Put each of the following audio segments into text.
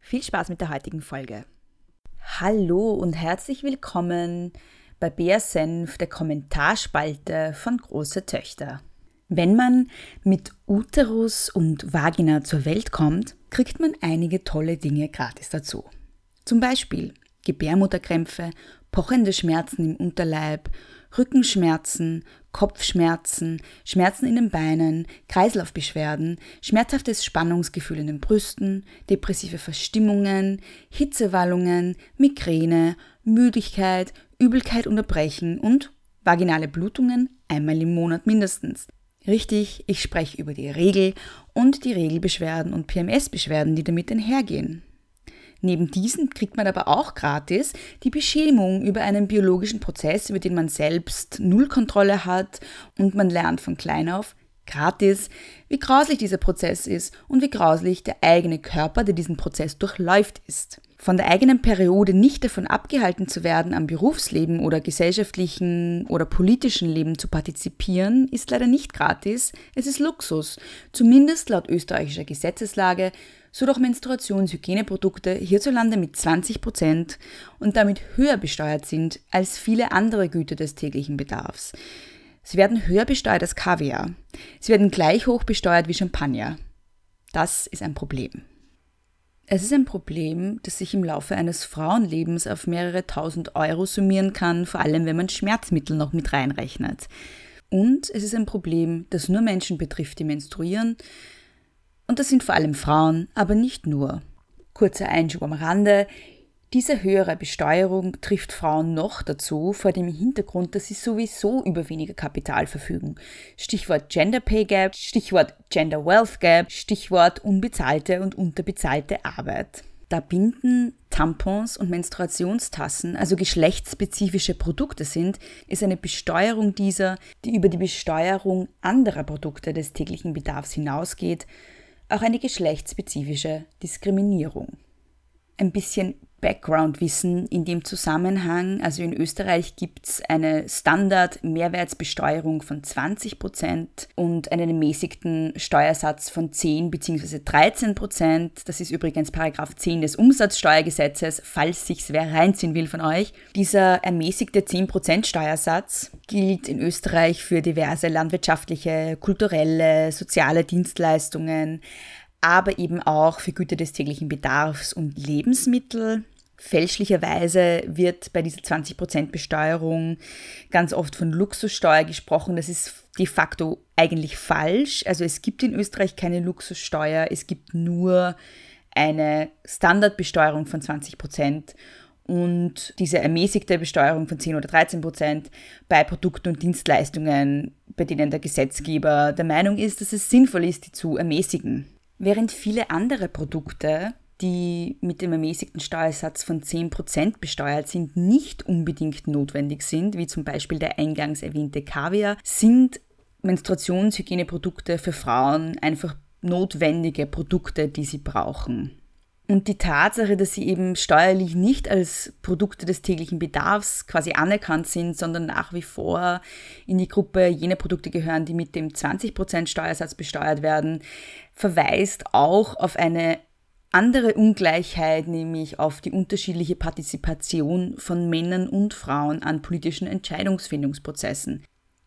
Viel Spaß mit der heutigen Folge. Hallo und herzlich willkommen bei Bär Senf, der Kommentarspalte von Große Töchter. Wenn man mit Uterus und Vagina zur Welt kommt, kriegt man einige tolle Dinge gratis dazu. Zum Beispiel Gebärmutterkrämpfe, pochende Schmerzen im Unterleib, Rückenschmerzen, Kopfschmerzen, Schmerzen in den Beinen, Kreislaufbeschwerden, schmerzhaftes Spannungsgefühl in den Brüsten, depressive Verstimmungen, Hitzewallungen, Migräne, Müdigkeit, Übelkeit und Erbrechen und vaginale Blutungen einmal im Monat mindestens. Richtig, ich spreche über die Regel und die Regelbeschwerden und PMS-Beschwerden, die damit einhergehen. Neben diesen kriegt man aber auch gratis die Beschämung über einen biologischen Prozess, über den man selbst null Kontrolle hat und man lernt von klein auf gratis, wie grauslich dieser Prozess ist und wie grauslich der eigene Körper, der diesen Prozess durchläuft, ist. Von der eigenen Periode nicht davon abgehalten zu werden, am Berufsleben oder gesellschaftlichen oder politischen Leben zu partizipieren, ist leider nicht gratis, es ist Luxus, zumindest laut österreichischer Gesetzeslage, so doch Menstruationshygieneprodukte hierzulande mit 20 Prozent und damit höher besteuert sind als viele andere Güter des täglichen Bedarfs. Sie werden höher besteuert als Kaviar. Sie werden gleich hoch besteuert wie Champagner. Das ist ein Problem. Es ist ein Problem, das sich im Laufe eines Frauenlebens auf mehrere tausend Euro summieren kann, vor allem wenn man Schmerzmittel noch mit reinrechnet. Und es ist ein Problem, das nur Menschen betrifft, die menstruieren. Und das sind vor allem Frauen, aber nicht nur. Kurzer Einschub am Rande. Diese höhere Besteuerung trifft Frauen noch dazu vor dem Hintergrund, dass sie sowieso über weniger Kapital verfügen. Stichwort Gender Pay Gap, Stichwort Gender Wealth Gap, Stichwort unbezahlte und unterbezahlte Arbeit. Da Binden, Tampons und Menstruationstassen also geschlechtsspezifische Produkte sind, ist eine Besteuerung dieser, die über die Besteuerung anderer Produkte des täglichen Bedarfs hinausgeht, auch eine geschlechtsspezifische Diskriminierung. Ein bisschen Background-Wissen in dem Zusammenhang. Also in Österreich gibt es eine Standard-Mehrwertsbesteuerung von 20 Prozent und einen ermäßigten Steuersatz von 10 bzw. 13 Prozent. Das ist übrigens Paragraph 10 des Umsatzsteuergesetzes, falls sich's wer reinziehen will von euch. Dieser ermäßigte 10 Prozent Steuersatz gilt in Österreich für diverse landwirtschaftliche, kulturelle, soziale Dienstleistungen aber eben auch für Güter des täglichen Bedarfs und Lebensmittel. Fälschlicherweise wird bei dieser 20% Besteuerung ganz oft von Luxussteuer gesprochen. Das ist de facto eigentlich falsch. Also es gibt in Österreich keine Luxussteuer, es gibt nur eine Standardbesteuerung von 20% und diese ermäßigte Besteuerung von 10 oder 13 Prozent bei Produkten und Dienstleistungen, bei denen der Gesetzgeber der Meinung ist, dass es sinnvoll ist, die zu ermäßigen. Während viele andere Produkte, die mit dem ermäßigten Steuersatz von 10% besteuert sind, nicht unbedingt notwendig sind, wie zum Beispiel der eingangs erwähnte Kaviar, sind Menstruationshygieneprodukte für Frauen einfach notwendige Produkte, die sie brauchen. Und die Tatsache, dass sie eben steuerlich nicht als Produkte des täglichen Bedarfs quasi anerkannt sind, sondern nach wie vor in die Gruppe jener Produkte gehören, die mit dem 20% Steuersatz besteuert werden, verweist auch auf eine andere Ungleichheit, nämlich auf die unterschiedliche Partizipation von Männern und Frauen an politischen Entscheidungsfindungsprozessen.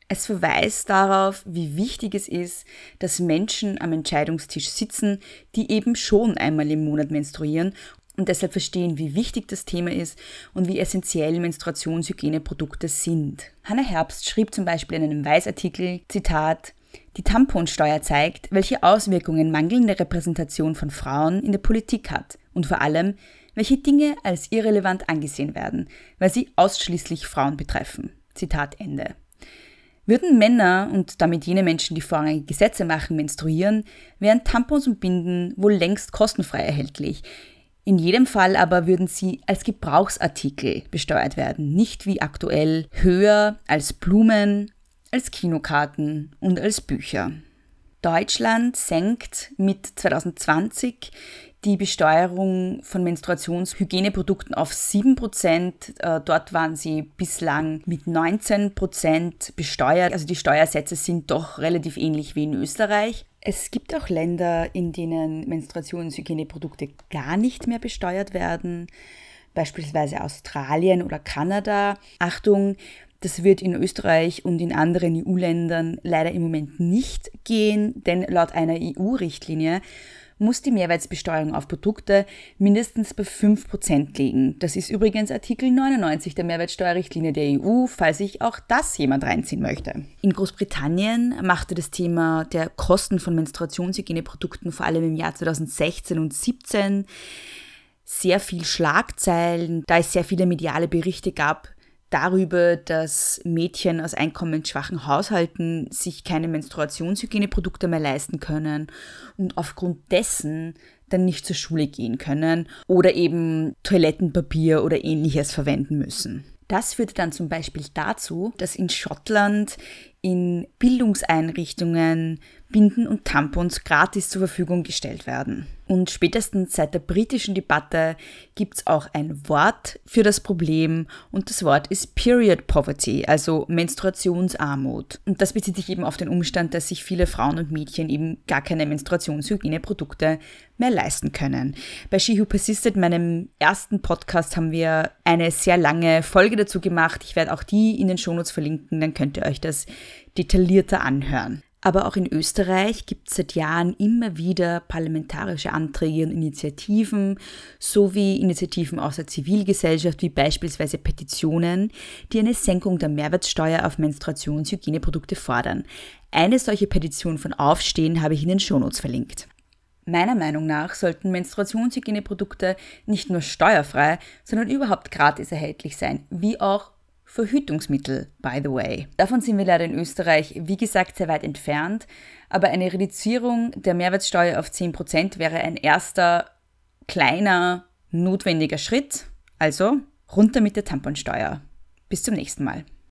Es verweist darauf, wie wichtig es ist, dass Menschen am Entscheidungstisch sitzen, die eben schon einmal im Monat menstruieren und deshalb verstehen, wie wichtig das Thema ist und wie essentiell Menstruationshygieneprodukte sind. Hanna Herbst schrieb zum Beispiel in einem Weißartikel, Zitat, die Tamponsteuer zeigt, welche Auswirkungen mangelnde Repräsentation von Frauen in der Politik hat und vor allem, welche Dinge als irrelevant angesehen werden, weil sie ausschließlich Frauen betreffen. Zitat Ende. Würden Männer und damit jene Menschen, die vorrangige Gesetze machen, menstruieren, wären Tampons und Binden wohl längst kostenfrei erhältlich. In jedem Fall aber würden sie als Gebrauchsartikel besteuert werden, nicht wie aktuell höher als Blumen, als Kinokarten und als Bücher. Deutschland senkt mit 2020 die Besteuerung von Menstruationshygieneprodukten auf 7%. Äh, dort waren sie bislang mit 19% besteuert. Also die Steuersätze sind doch relativ ähnlich wie in Österreich. Es gibt auch Länder, in denen Menstruationshygieneprodukte gar nicht mehr besteuert werden, beispielsweise Australien oder Kanada. Achtung, das wird in Österreich und in anderen EU-Ländern leider im Moment nicht gehen, denn laut einer EU-Richtlinie muss die Mehrwertbesteuerung auf Produkte mindestens bei 5% liegen. Das ist übrigens Artikel 99 der Mehrwertsteuerrichtlinie der EU, falls sich auch das jemand reinziehen möchte. In Großbritannien machte das Thema der Kosten von Menstruationshygieneprodukten vor allem im Jahr 2016 und 2017 sehr viel Schlagzeilen, da es sehr viele mediale Berichte gab, darüber, dass Mädchen aus einkommensschwachen Haushalten sich keine Menstruationshygieneprodukte mehr leisten können und aufgrund dessen dann nicht zur Schule gehen können oder eben Toilettenpapier oder ähnliches verwenden müssen. Das führte dann zum Beispiel dazu, dass in Schottland in Bildungseinrichtungen Binden und Tampons gratis zur Verfügung gestellt werden. Und spätestens seit der britischen Debatte gibt es auch ein Wort für das Problem und das Wort ist Period Poverty, also Menstruationsarmut. Und das bezieht sich eben auf den Umstand, dass sich viele Frauen und Mädchen eben gar keine Menstruationshygieneprodukte mehr leisten können. Bei She Who Persisted, meinem ersten Podcast, haben wir eine sehr lange Folge dazu gemacht. Ich werde auch die in den Shownotes verlinken, dann könnt ihr euch das detaillierter anhören. Aber auch in Österreich gibt es seit Jahren immer wieder parlamentarische Anträge und Initiativen sowie Initiativen aus der Zivilgesellschaft wie beispielsweise Petitionen, die eine Senkung der Mehrwertsteuer auf Menstruationshygieneprodukte fordern. Eine solche Petition von Aufstehen habe ich in den Shownotes verlinkt. Meiner Meinung nach sollten Menstruationshygieneprodukte nicht nur steuerfrei, sondern überhaupt gratis erhältlich sein, wie auch Verhütungsmittel, by the way. Davon sind wir leider in Österreich, wie gesagt, sehr weit entfernt, aber eine Reduzierung der Mehrwertsteuer auf 10% wäre ein erster kleiner, notwendiger Schritt. Also runter mit der Tamponsteuer. Bis zum nächsten Mal.